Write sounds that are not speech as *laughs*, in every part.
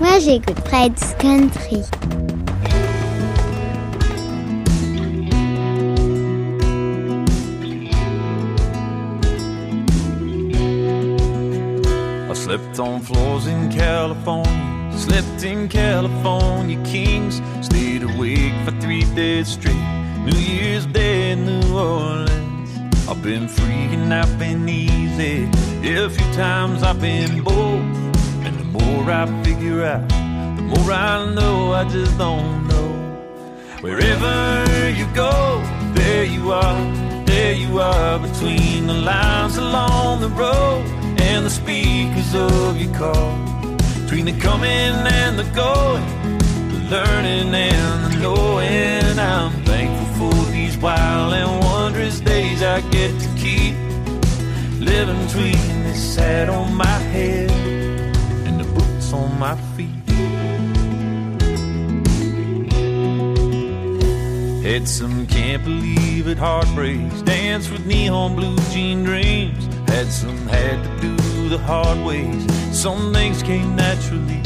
Moi, j'écoute Fred's Country. I slept on floors in California, slept in California Kings, stayed awake for three days straight. New Year's Day in New Orleans. I've been free and I've been easy. A few times I've been bold, more I figure out, the more I know I just don't know. Wherever you go, there you are, there you are, between the lines along the road and the speakers of your car. Between the coming and the going, the learning and the knowing, I'm thankful for these wild and wondrous days I get to keep living between this hat on my head on my feet. Had some can't believe it heartbreaks, danced with neon blue jean dreams. Had some had to do the hard ways, some things came naturally.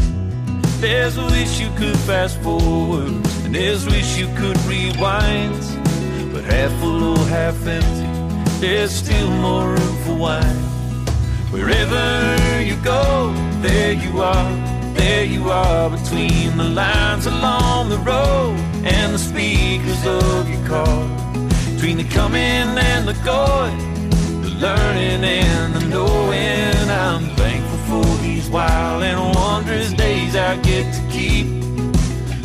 There's a wish you could fast forward, and there's a wish you could rewind. But half full or half empty, there's still more room for wine. Wherever you go, there you are, there you are, between the lines along the road and the speakers of your car. Between the coming and the going, the learning and the knowing, I'm thankful for these wild and wondrous days I get to keep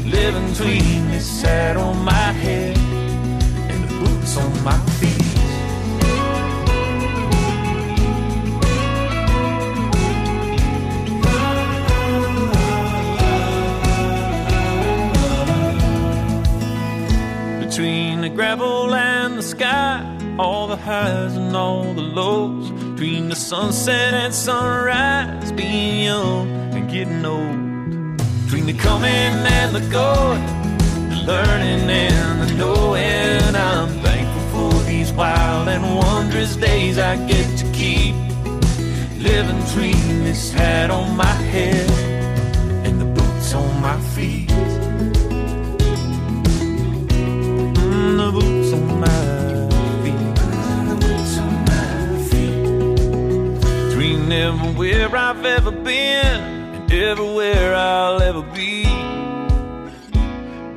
living between this hat on my head and the boots on my feet. Gravel and the sky, all the highs and all the lows. Between the sunset and sunrise, being young and getting old. Between the coming and the going, the learning and the knowing. I'm thankful for these wild and wondrous days I get to keep living between this hat on my head and the boots on my feet. Everywhere I've ever been and everywhere I'll ever be.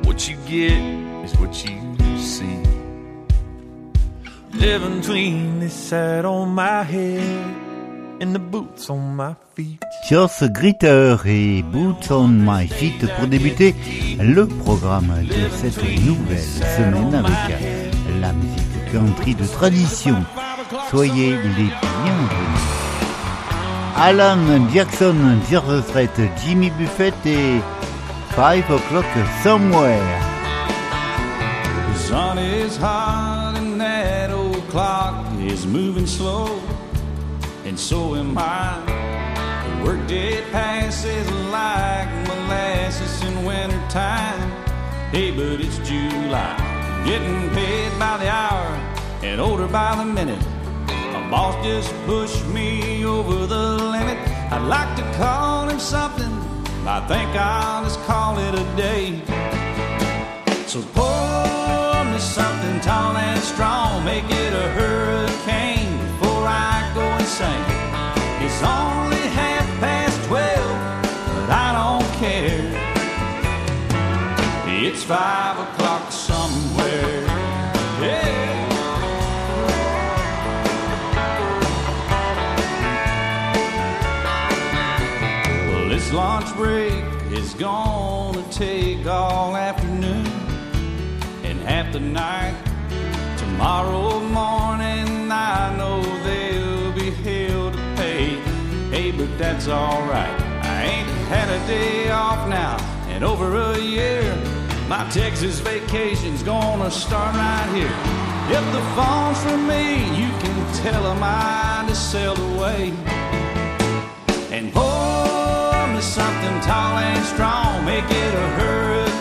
What you get is what you see. Living between this hat on my head and the boots on my feet. Joss Gritter et Boots on My Feet pour débuter le programme de cette nouvelle semaine avec la musique country de tradition. Soyez les bienvenus. Alan Jackson, Dire Strait, Jimmy Buffett et Five O'Clock Somewhere. The sun is hot and that old clock is moving slow, and so am I. The workday passes like molasses in wintertime. Hey, but it's July, getting paid by the hour and older by the minute. Boss just pushed me over the limit. I'd like to call him something. I think I'll just call it a day. So pour me something tall and strong, make it a hurricane before I go insane. It's only half past twelve, but I don't care. It's five o'clock gonna take all afternoon and half the night. Tomorrow morning, I know they'll be hell to pay. Hey, but that's alright. I ain't had a day off now in over a year. My Texas vacation's gonna start right here. If the phone's for me, you can tell them I just sailed away. And me something tall and strong, make it a hurricane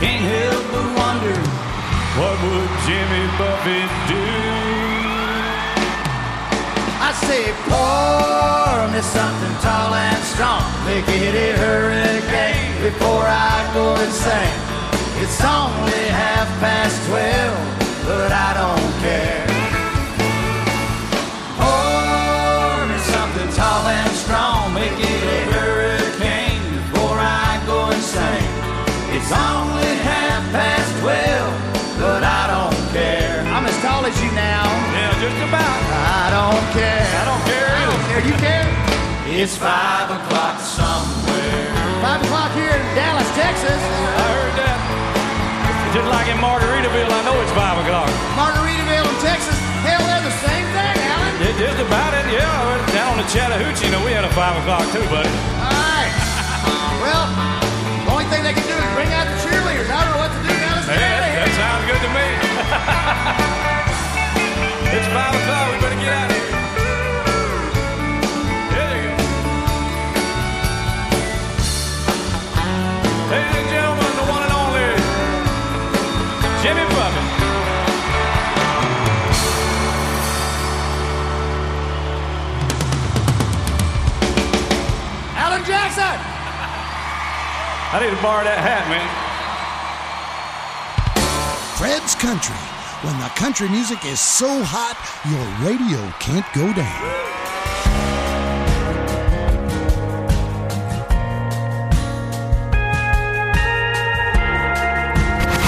can't help but wonder what would Jimmy Buffett do? I say, pour me something tall and strong. Make it a hurricane before I go insane. It's only half past twelve, but I don't care. Pour me something tall and strong. Make it a hurricane before I go insane. It's only half past twelve, but I don't care. I'm as tall as you now. Yeah, just about. I don't care. I don't care I don't care. You care? It's five o'clock somewhere. Five o'clock here in Dallas, Texas. I heard that. Just like in Margaritaville, I know it's five o'clock. Margaritaville in Texas. Hell, they're the same thing, Alan. Yeah, just about it, yeah. Down on the Chattahoochee, you know, we had a five o'clock too, buddy. All right. Well, the only thing they can do is bring out the cheerleaders. I don't know what to do now. Let's Hey, get out that, that sounds good to me. *laughs* it's five o'clock. We better get out of here. There you go. Ladies and gentlemen, the one and only Jimmy Buffett. Alan Jackson. I need to borrow that hat, man. Fred's Country. When the country music is so hot, your radio can't go down.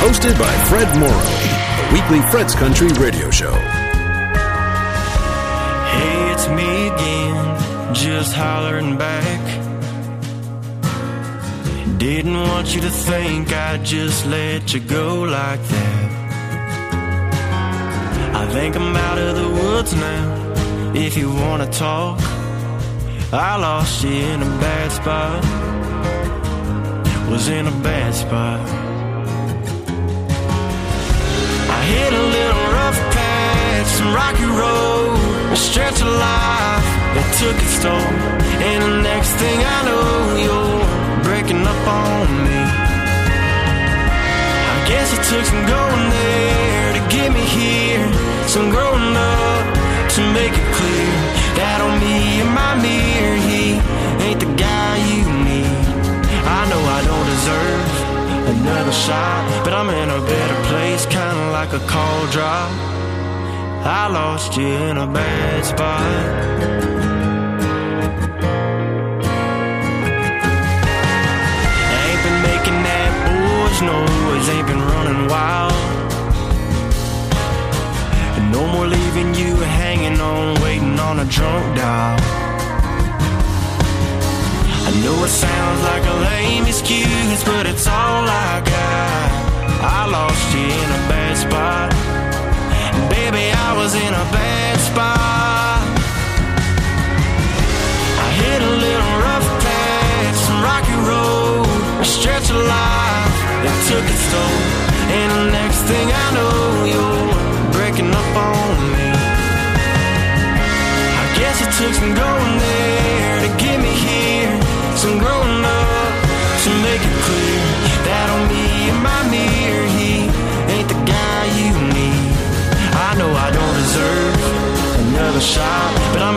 Hosted by Fred Morrow, the weekly Fred's Country radio show. Hey, it's me again, just hollering back. Didn't want you to think I'd just let you go like that. I think I'm out of the woods now. If you wanna talk, I lost you in a bad spot. Was in a bad spot. I hit a little rough patch, some rocky road, a stretch of life that took its toll. And the next thing I know, you're up on me. I guess it took some going there to get me here, some growing up to make it clear that on me and my mirror, he ain't the guy you need. I know I don't deserve another shot, but I'm in a better place, kinda like a call drop. I lost you in a bad spot. Noise, ain't been running wild. And no more leaving you hanging on, waiting on a drunk dial. I know it sounds like a lame excuse, but it's all I got. I lost you in a bad spot. And baby, I was in a bad spot. I hit a little rough patch, some rocky road, a stretch of life that took its toll. And the next thing I know, you're breaking up on me. I guess it took some going there to get me here, some growing up to make it clear that on me and my mirror, he ain't the guy you need. I know I don't deserve another shot, but I'm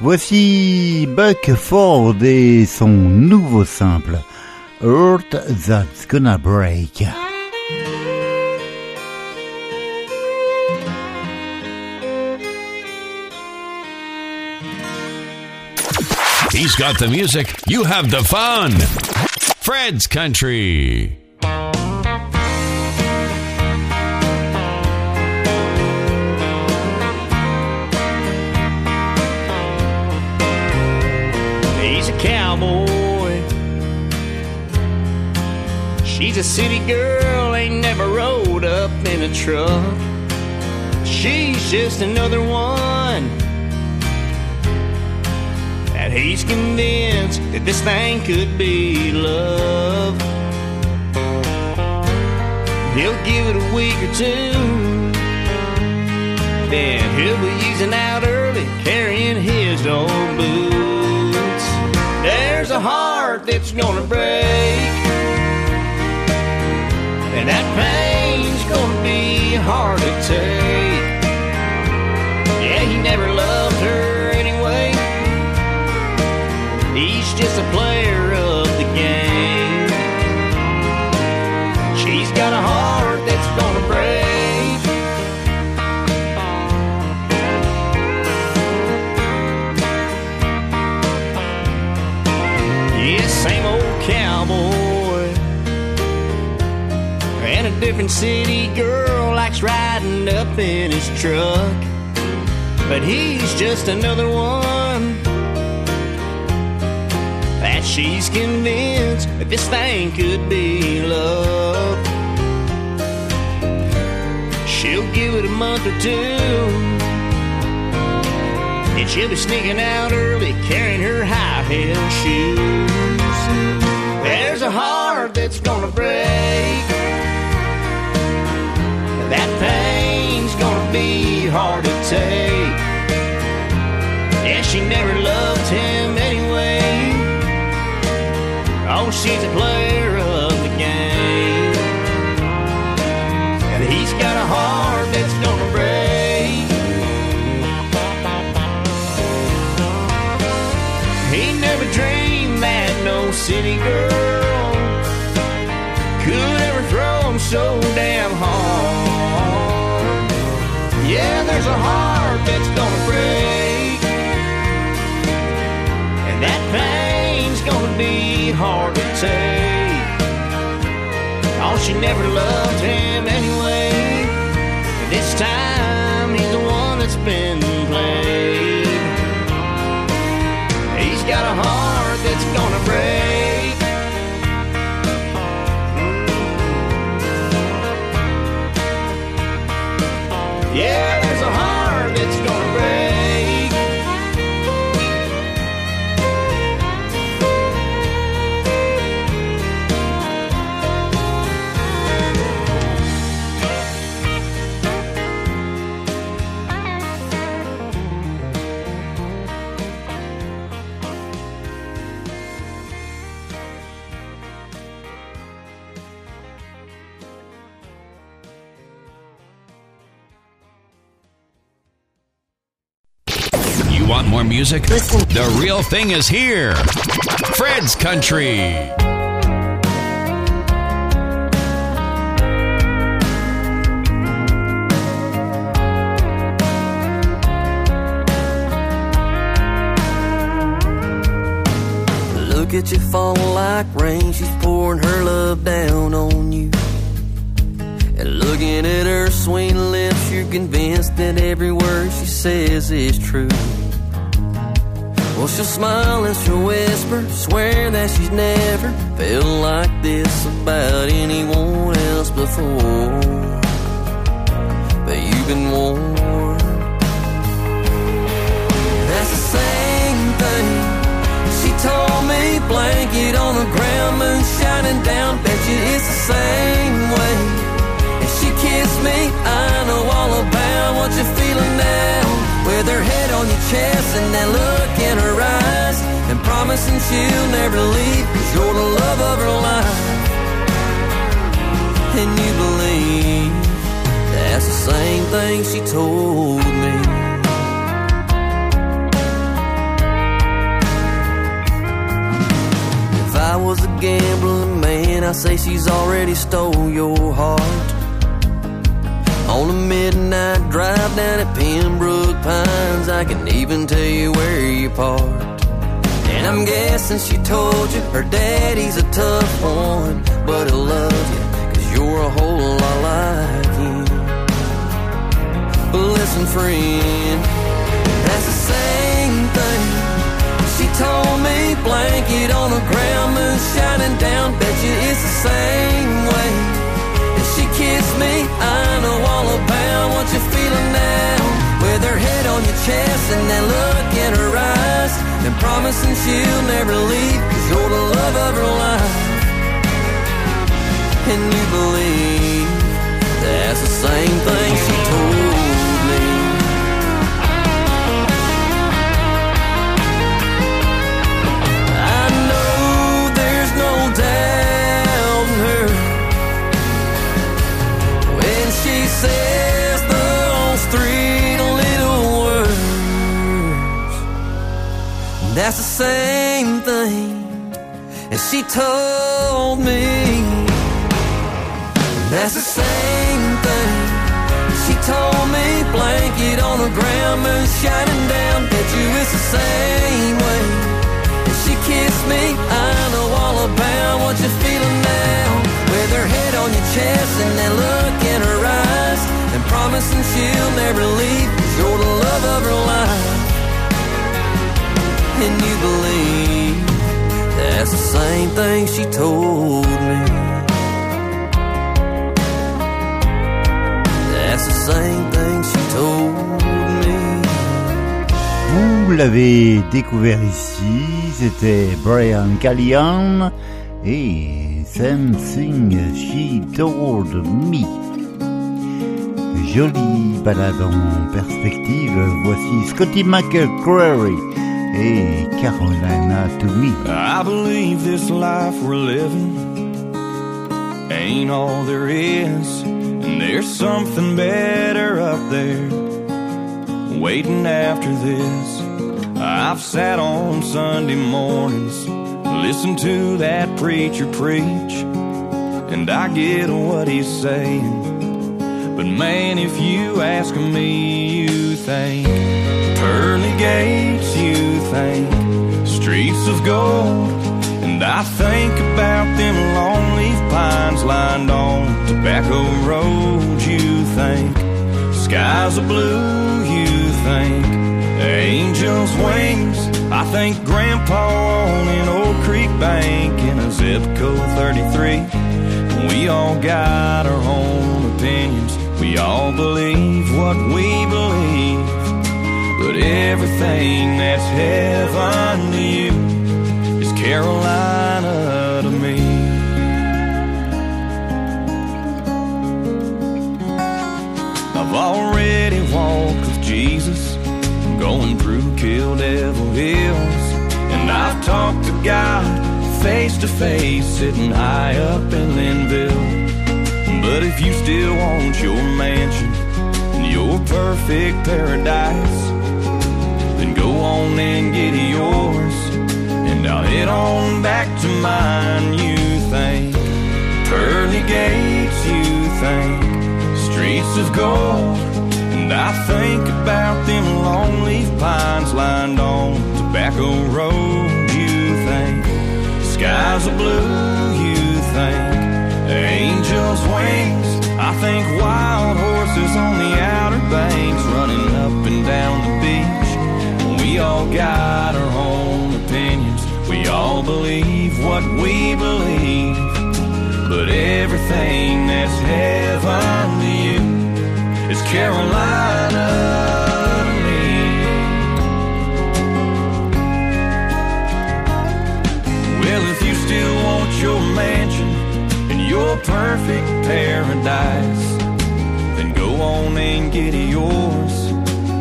Voici Buck Ford et son nouveau simple Earth That's Gonna Break. He's got the music, you have the fun. Fred's Country. Cowboy. She's a city girl, ain't never rode up in a truck. She's just another one that he's convinced that this thing could be love. He'll give it a week or two, then he'll be using out early, carrying his old boots. There's a heart that's gonna break, and that pain's gonna be hard to take. Yeah, he never loved her anyway. He's just a player different city girl likes riding up in his truck. But he's just another one that she's convinced that this thing could be love. She'll give it a month or two. And she'll be sneaking out early, carrying her high heel shoes. There's a heart that's gonna break. Be hard to take. Yeah, she never loved him anyway. Oh, she's a player of the game. And he's got a heart that's gonna break. He never dreamed that no city girl could ever throw him so damn hard. Yeah, there's a heart that's gonna break. And that pain's gonna be hard to take. Oh, she never loved him anyway. And this time he's the one that's been played. He's got a heart that's gonna break. Yeah, music? The real thing is here. Fred's Country. Look at you fall like rain. She's pouring her love down on you. And looking at her sweet lips, you're convinced that every word she says is true. Well, she'll smile and she'll whisper, swear that she's never felt like this about anyone else before. But you've been warned. That's the same thing she told me. Blanket on the ground, moon shining down. Bet you it's the same way. And she kissed me. I know all about what you're feeling now. With her head on your chest and that look in her eyes. And promising she'll never leave. Cause you're the love of her life. And you believe that's the same thing she told me. If I was a gambling man I'd say she's already stole your heart. On a midnight drive down at Pembroke Pines, I can even tell you where you parked. And I'm guessing she told you her daddy's a tough one, but he'll love you, cause you're a whole lot like him. But listen, friend, that's the same thing. She told me blanket on the ground, moon shining down, bet you it's the same way. Kissed me, I know all about what you're feeling now. With her head on your chest and that look in her eyes, and promising she'll never leave, cause you're the love of her life. And you believe that's the same thing she told It's the same way. And she kissed me. I know all about what you're feeling now. With her head on your chest and that look in her eyes, and promising she'll never leave. You're the love of her life. And you believe that's the same thing she told me. Vous l'avez découvert ici, c'était Brian Callihan et Something She Told Me. Jolie balade en perspective, voici Scotty McCreary et Carolina Toomey. I believe this life we're living ain't all there is, and there's something better up there waiting after this. I've sat on Sunday mornings, listened to that preacher preach, and I get what he's saying. But man, if you ask me, you think pearly gates, you think streets of gold. And I think about them long leaf pines lined on tobacco road, you think skies are blue, you think angels' wings. I think Grandpa on an old creek bank in a zip code 33. We all got our own opinions. We all believe what we believe. But everything that's heaven to you is Carolina to me. I've already walked with Jesus, going through Kill Devil Hills, and I've talked to God face to face, sitting high up in Linville. But if you still want your mansion and your perfect paradise, then go on and get yours, and I'll head on back to mine. You think pearly gates, you think streets of gold, and I think about them long leaf pines lined on Tobacco Road. You think skies are blue, you think angels' wings. I think wild horses on the outer banks running up and down the beach. We all got our own opinions. We all believe what we believe. But everything that's heaven is Carolina to me. Well, if you still want your mansion and your perfect paradise, then go on and get yours,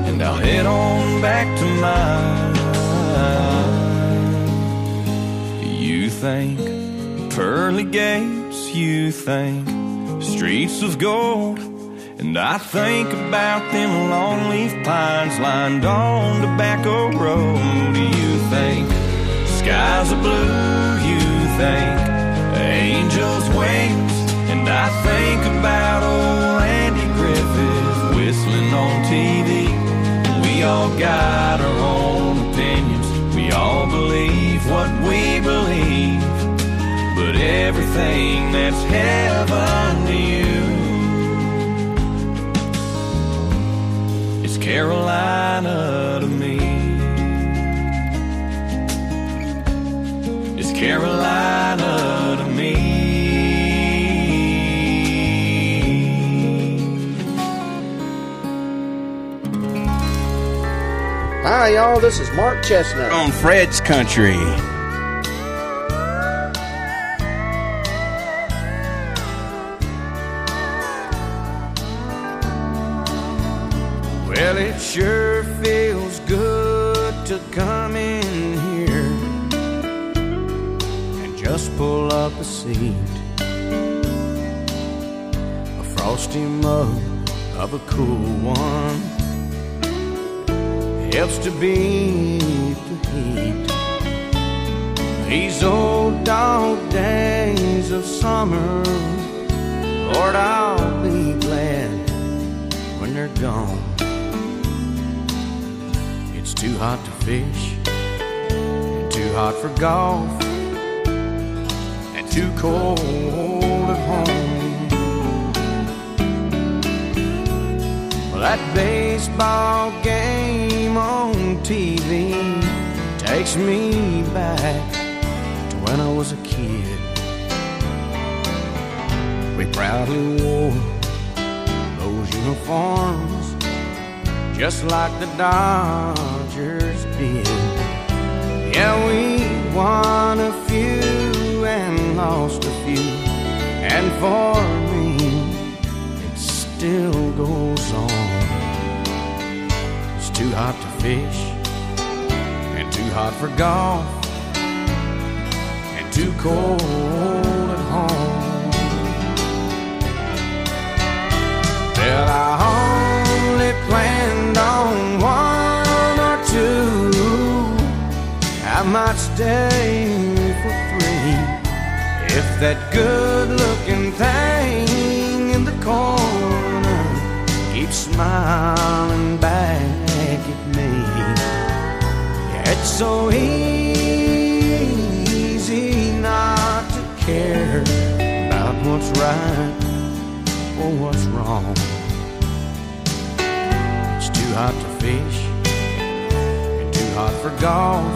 and I'll head on back to mine. You think pearly gates, you think streets of gold. And I think about them long leaf pines lined on Tobacco Road. You think skies are blue, you think angels wings? And I think about old Andy Griffith whistling on TV. We all got our own opinions. We all believe what we believe. But everything that's heaven to you Carolina to me. Is Carolina to me. Hi, y'all. This is Mark Chesnutt on Fred's Country. Well, it sure feels good to come in here and just pull up a seat. A frosty mug of a cool one helps to beat the heat. These old dog days of summer, Lord, I'll be glad when they're gone. Too hot to fish, and too hot for golf, and too cold at home. Well, that baseball game on TV takes me back to when I was a kid. We proudly wore those uniforms just like the Dodgers did. Yeah, we won a few and lost a few, and for me, it still goes on. It's too hot to fish, and too hot for golf, and too cold at home. Well, I only Might stay for three if that good looking thing in the corner keeps smiling back at me. It's so easy not to care about what's right or what's wrong. It's too hot to fish, and too hot for golf,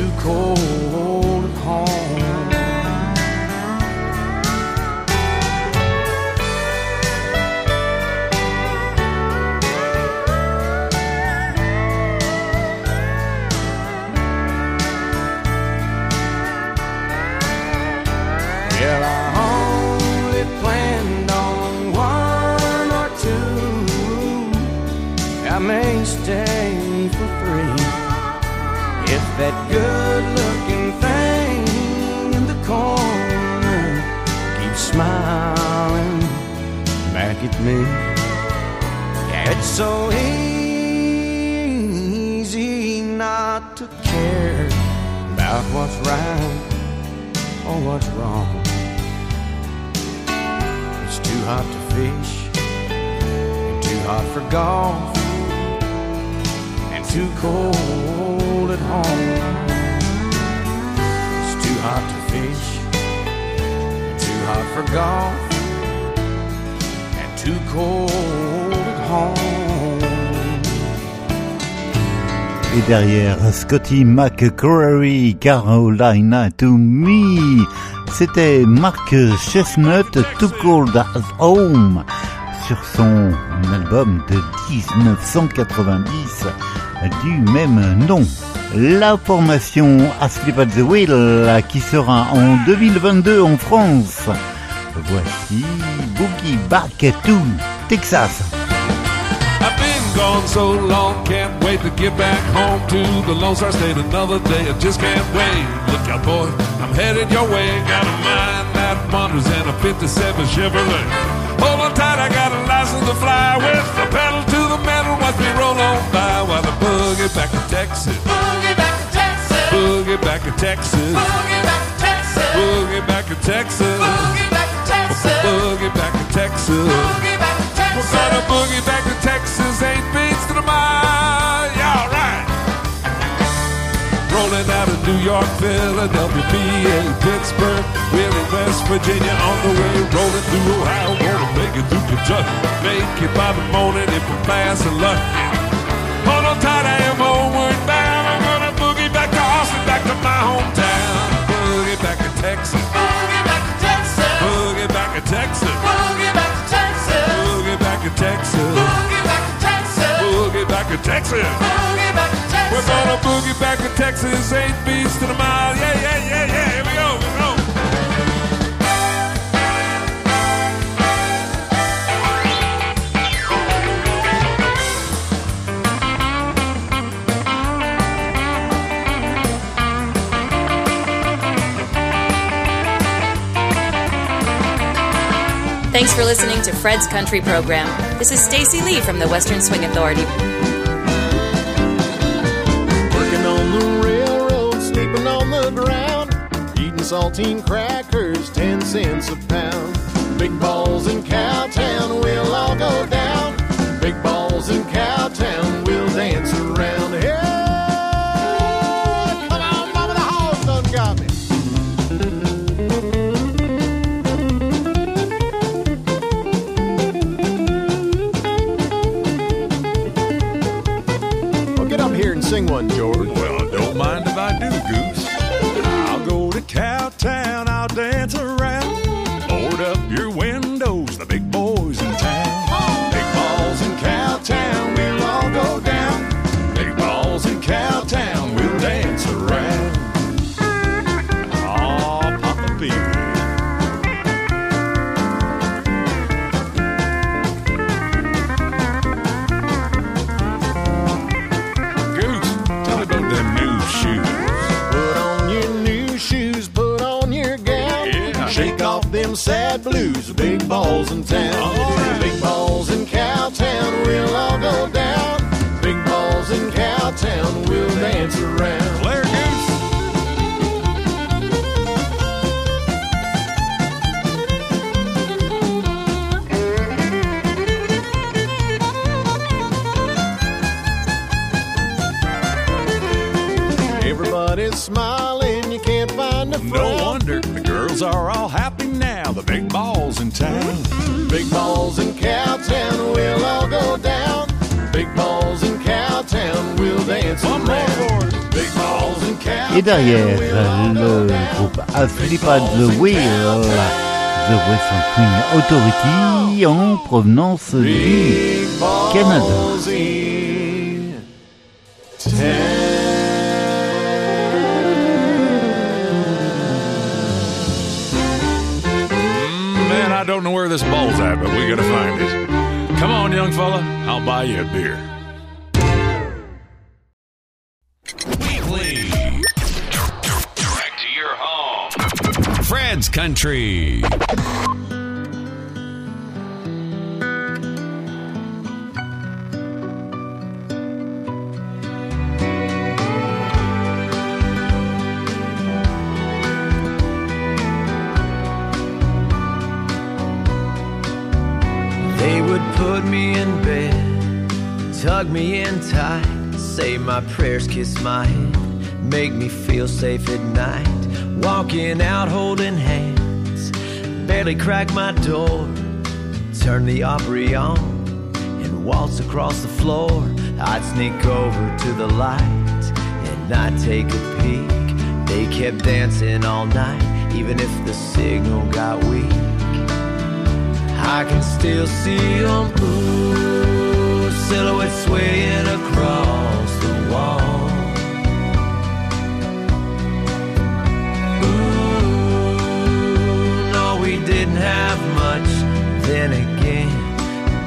too cold at home. Golf, and too cold at home. It's too hot to fish, too hot for golf, and too cold at home. Et derrière, Scotty McCreery, Carolina to Me. C'était Mark Chesnutt, Too Cold at Home, sur son album de 1990 du même nom. La formation Asleep at the Wheel, qui sera en 2022 en France. Voici Boogie Back to Texas. I've been gone so long, can't wait to get back home to the Lone Star State another day. I just can't wait. Look out, boy, I'm headed your way. Got a mind that wanders in a 57 Chevrolet. Hold on tight, I got a license to fly with the pedal to the metal. Watch me roll on by while I boogie back to Texas. Boogie back to Texas. Boogie back to Texas. Boogie back to Texas. Boogie back to Texas. Boogie back to Texas. York, Philadelphia, PA, Pittsburgh. We're in West Virginia on the way, rolling through Ohio, gonna make it through Kentucky. Make it by the morning if we're fast and lucky. Hold on tight, I am homeward bound. I'm gonna boogie back to Austin, back to my hometown. Boogie back to Texas. Boogie back to Texas. Boogie back to Texas. Boogie back to Texas. Boogie back to Texas. Boogie back to Texas. Boogie back to Texas. Boogie back to Texas. We're gonna boogie back to Texas, eight beats to the mile. Yeah, yeah, yeah, yeah. Here we go. Here we go. Thanks for listening to Fred's Country Program. This is Stacy Lee from the Western Swing Authority. Saltine crackers, ten cents a pound. Big balls in Cowtown, we'll all go down. Big balls in Cowtown, we'll dance around. Hey, come on, mama, the hogs done got me. Well, get up here and sing one, George. Well, don't mind if I do, balls in. Big balls in Cowtown, we'll all go down. Big balls in Cowtown, we'll dance around. Claire Goose. Everybody's smiling, you can't find a frown. No wonder the girls are all happy now. The big balls in town. Et derrière, le groupe A the Wheel, The Western Swing Authority, en provenance du Canada. Man, I don't know where this ball's at, but we gotta find it. Come on, young fella, I'll buy you a beer. Say my prayers, kiss my head, make me feel safe at night. Walking out holding hands, barely crack my door, turn the Opry on, and waltz across the floor. I'd sneak over to the light, and I'd take a peek. They kept dancing all night, even if the signal got weak. I can still see them, ooh, silhouettes swaying across the wall. Have much. Then again,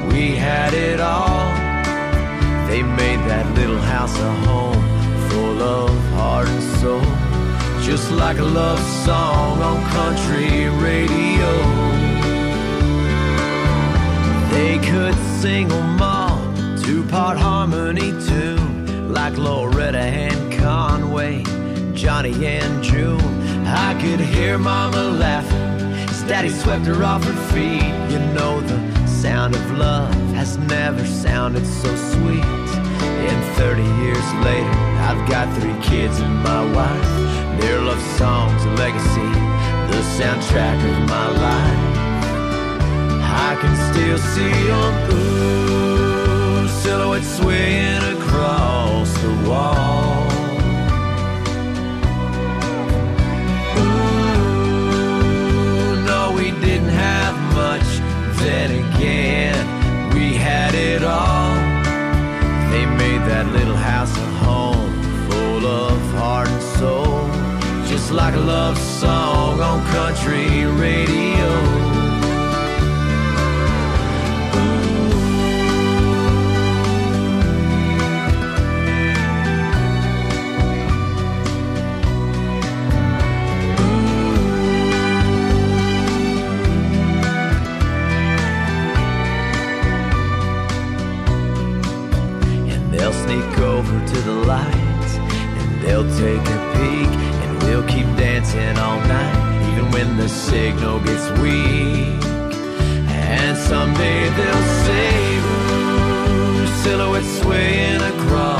we had it all. They made that little house a home full of heart and soul, just like a love song on country radio. They could sing 'em all, two-part harmony tune, like Loretta and Conway, Johnny and June. I could hear Mama laughing Daddy swept her off her feet. You know the sound of love has never sounded so sweet. And 30 years later, I've got three kids and my wife. Their love songs, a legacy, the soundtrack of my life. I can still see them, ooh, silhouettes swaying across the wall. Country radio. and they'll sneak over to the lights and they'll take a peek and we'll keep dancing all night when the signal gets weak. And someday they'll say ooh silhouettes swaying across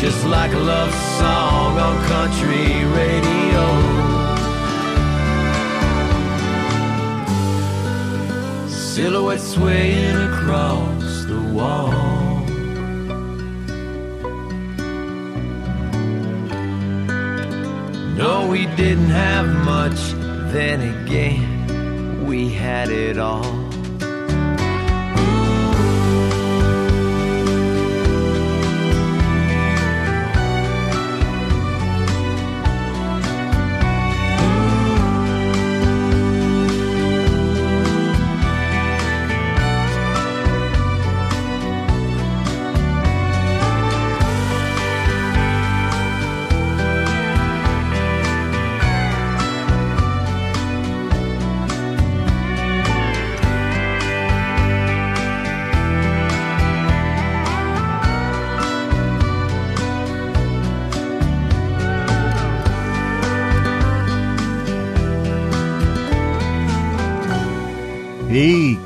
just like a love song on country radio. Silhouette swaying across the wall. No, we didn't have much, then again, we had it all.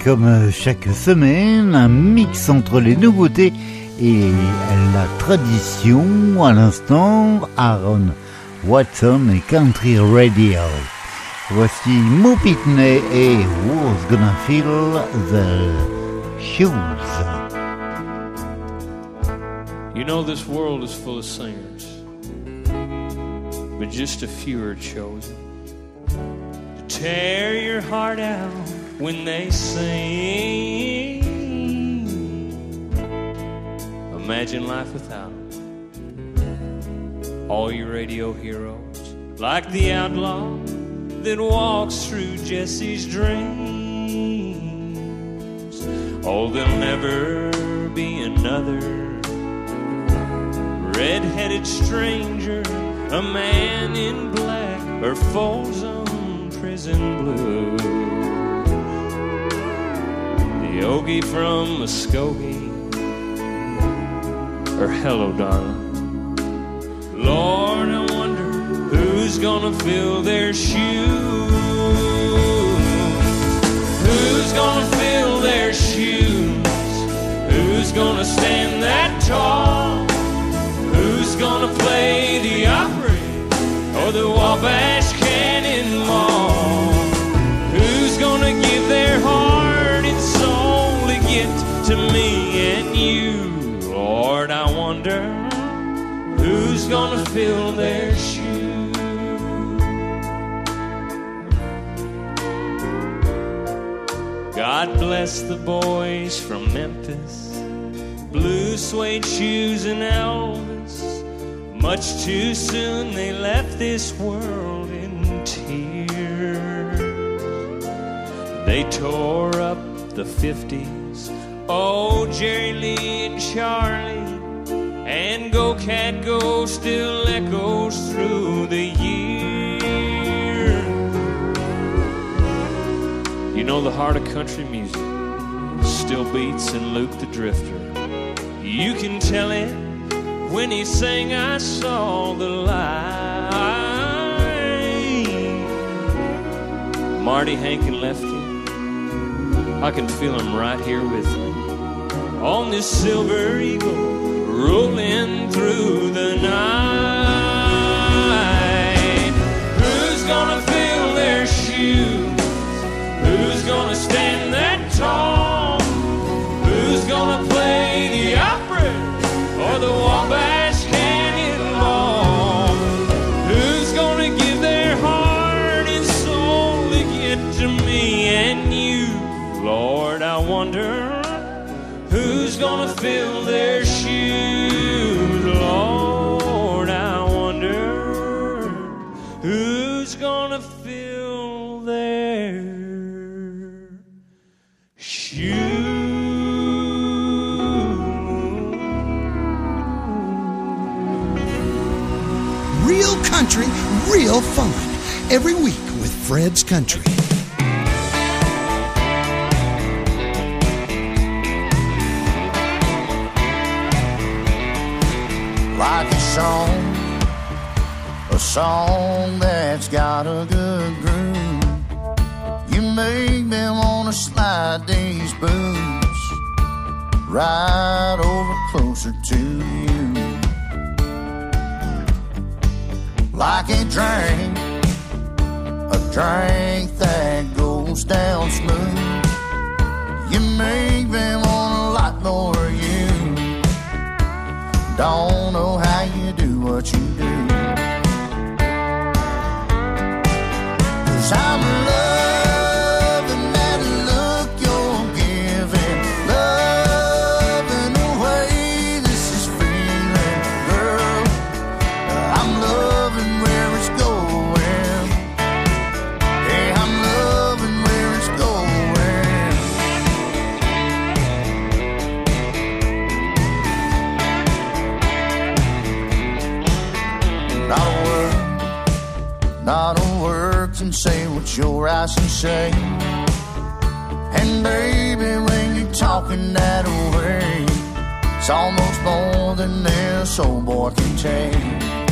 Comme chaque semaine, un mix entre les nouveautés et la tradition. À l'instant, Aaron Watson et Country Radio. Voici Mo Pitney et Who's Gonna Fill the Shoes. You know, this world is full of singers, but just a few are chosen to tear your heart out when they sing. Imagine life without all your radio heroes, like the outlaw that walks through Jessi's dreams. Oh, there'll never be another red-headed stranger, a man in black, or Folsom prison blue. Okie from Muskogee, or Hello, darling. Lord, I wonder who's gonna fill their shoes. Who's gonna fill their shoes? Who's gonna stand that tall? Who's gonna play the Opry or the Wabash Cannonball? Who's gonna give their heart to me and you? Lord, I wonder who's gonna fill their shoes. God bless the boys from Memphis, blue suede shoes and Elvis. Much too soon they left this world in tears. They tore up the 50s. Oh, Jerry Lee and Charlie. And Go Cat Go still echoes through the years. You know, the heart of country music still beats in Luke the Drifter. You can tell it when he sang, I saw the light. Marty, Hank, and Lefty, I can feel him right here with me on this silver eagle rolling through the night. Who's gonna fill their shoes? Who's gonna stand that tall? Who's gonna play the Opry or the Wabash gonna fill their shoes. Lord, I wonder who's gonna fill their shoes. Real country, real fun. Every week with Fred's Country. Song, a song that's got a good groove. You make me wanna slide these boots right over closer to you. Like a drink, a drink that goes down smooth. You make me want a lot more you. Don't know how what you do. Cause I'm word, not a say what your eyes can say. And baby, when you're talking that way, it's almost more than this old boy can take.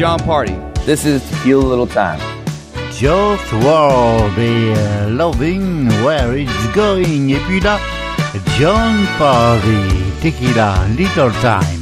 Jon Pardi. This is Tequila Little Time. Josh Ward et Loving Where It's Going. Et puis là, Jon Pardi, Tequila, Little Time.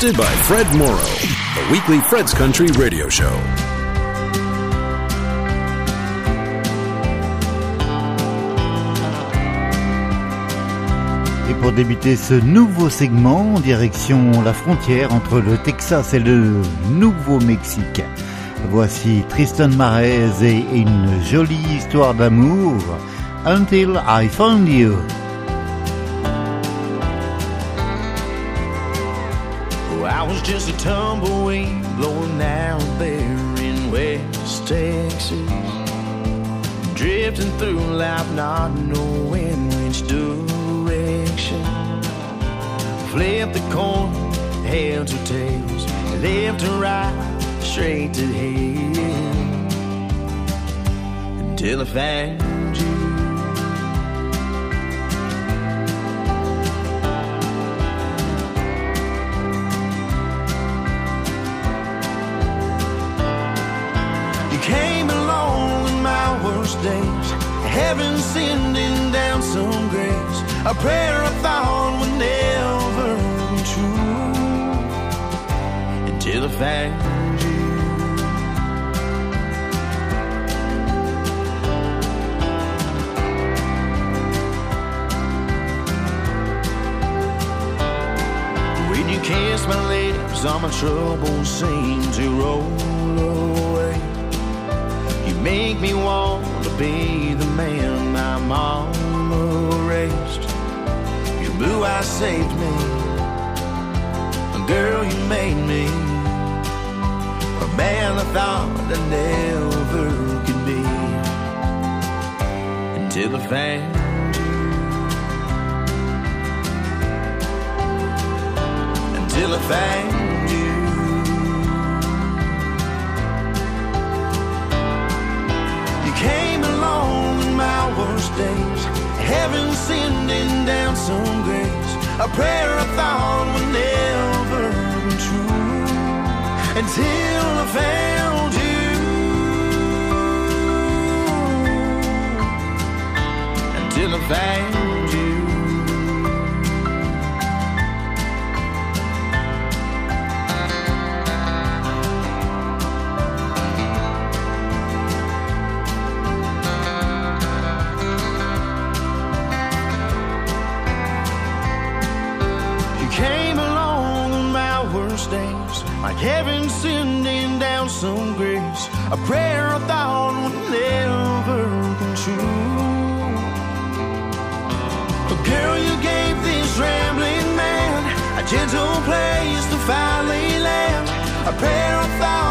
By Fred Morrow, the weekly Fred's Country radio show. Et pour débuter ce nouveau segment, direction la frontière entre le Texas et le Nouveau-Mexique. Voici Tristan Marez et une jolie histoire d'amour. Until I Found You. Was just a tumbleweed blowing down there in West Texas. Drifting through life, not knowing which direction. Flip the coin, heads or tails, left or right, straight to hell. Until I found came along in my worst days. Heaven sending down some grace. A prayer I thought would never be true. Until I found you. When you kiss my lips, all my troubles seem to roll away. Make me want to be the man my mama raised. Your blue eyes saved me. Girl, you made me a man I thought I never could be. Until I found. Until I found worst days, heaven sending down some grace. A prayer I thought would never be true until I found you. Until I found heaven sending down some grace. A prayer I thought would never come true. But girl, you gave this rambling man a gentle place to finally land. A prayer I thought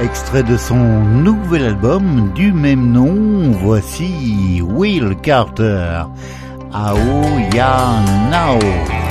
Extrait de son nouvel album du même nom, voici Will Carter. Ao Ya Now.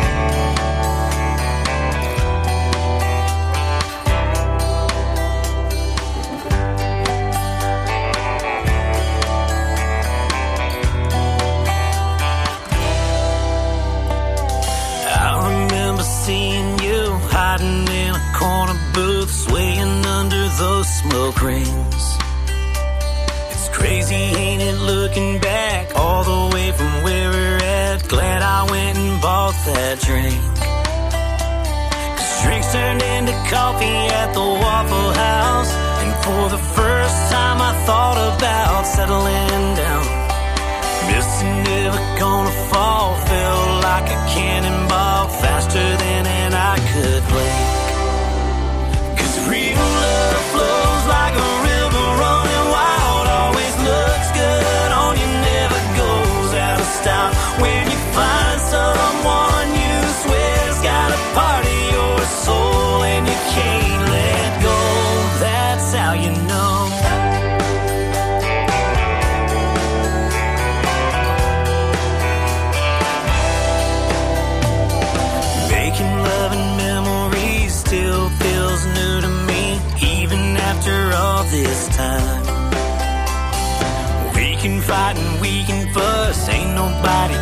nobody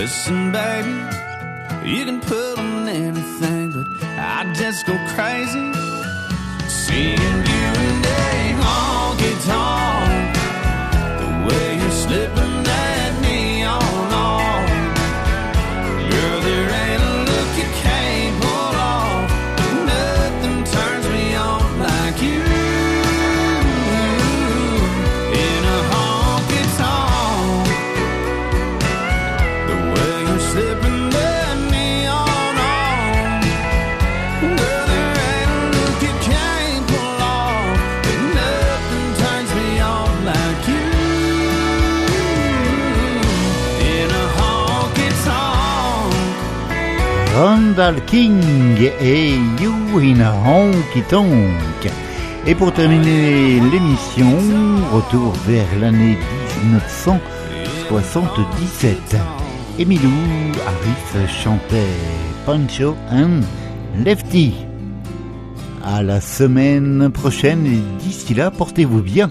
Listen, baby, you can put on anything, but I just go crazy seeing you and Dave honky tonk. Randall King et You in a Honky Tonk. Et pour terminer l'émission, retour vers l'année 1977. Emilou Harris chantait Pancho and Lefty. À la semaine prochaine et d'ici là, portez-vous bien.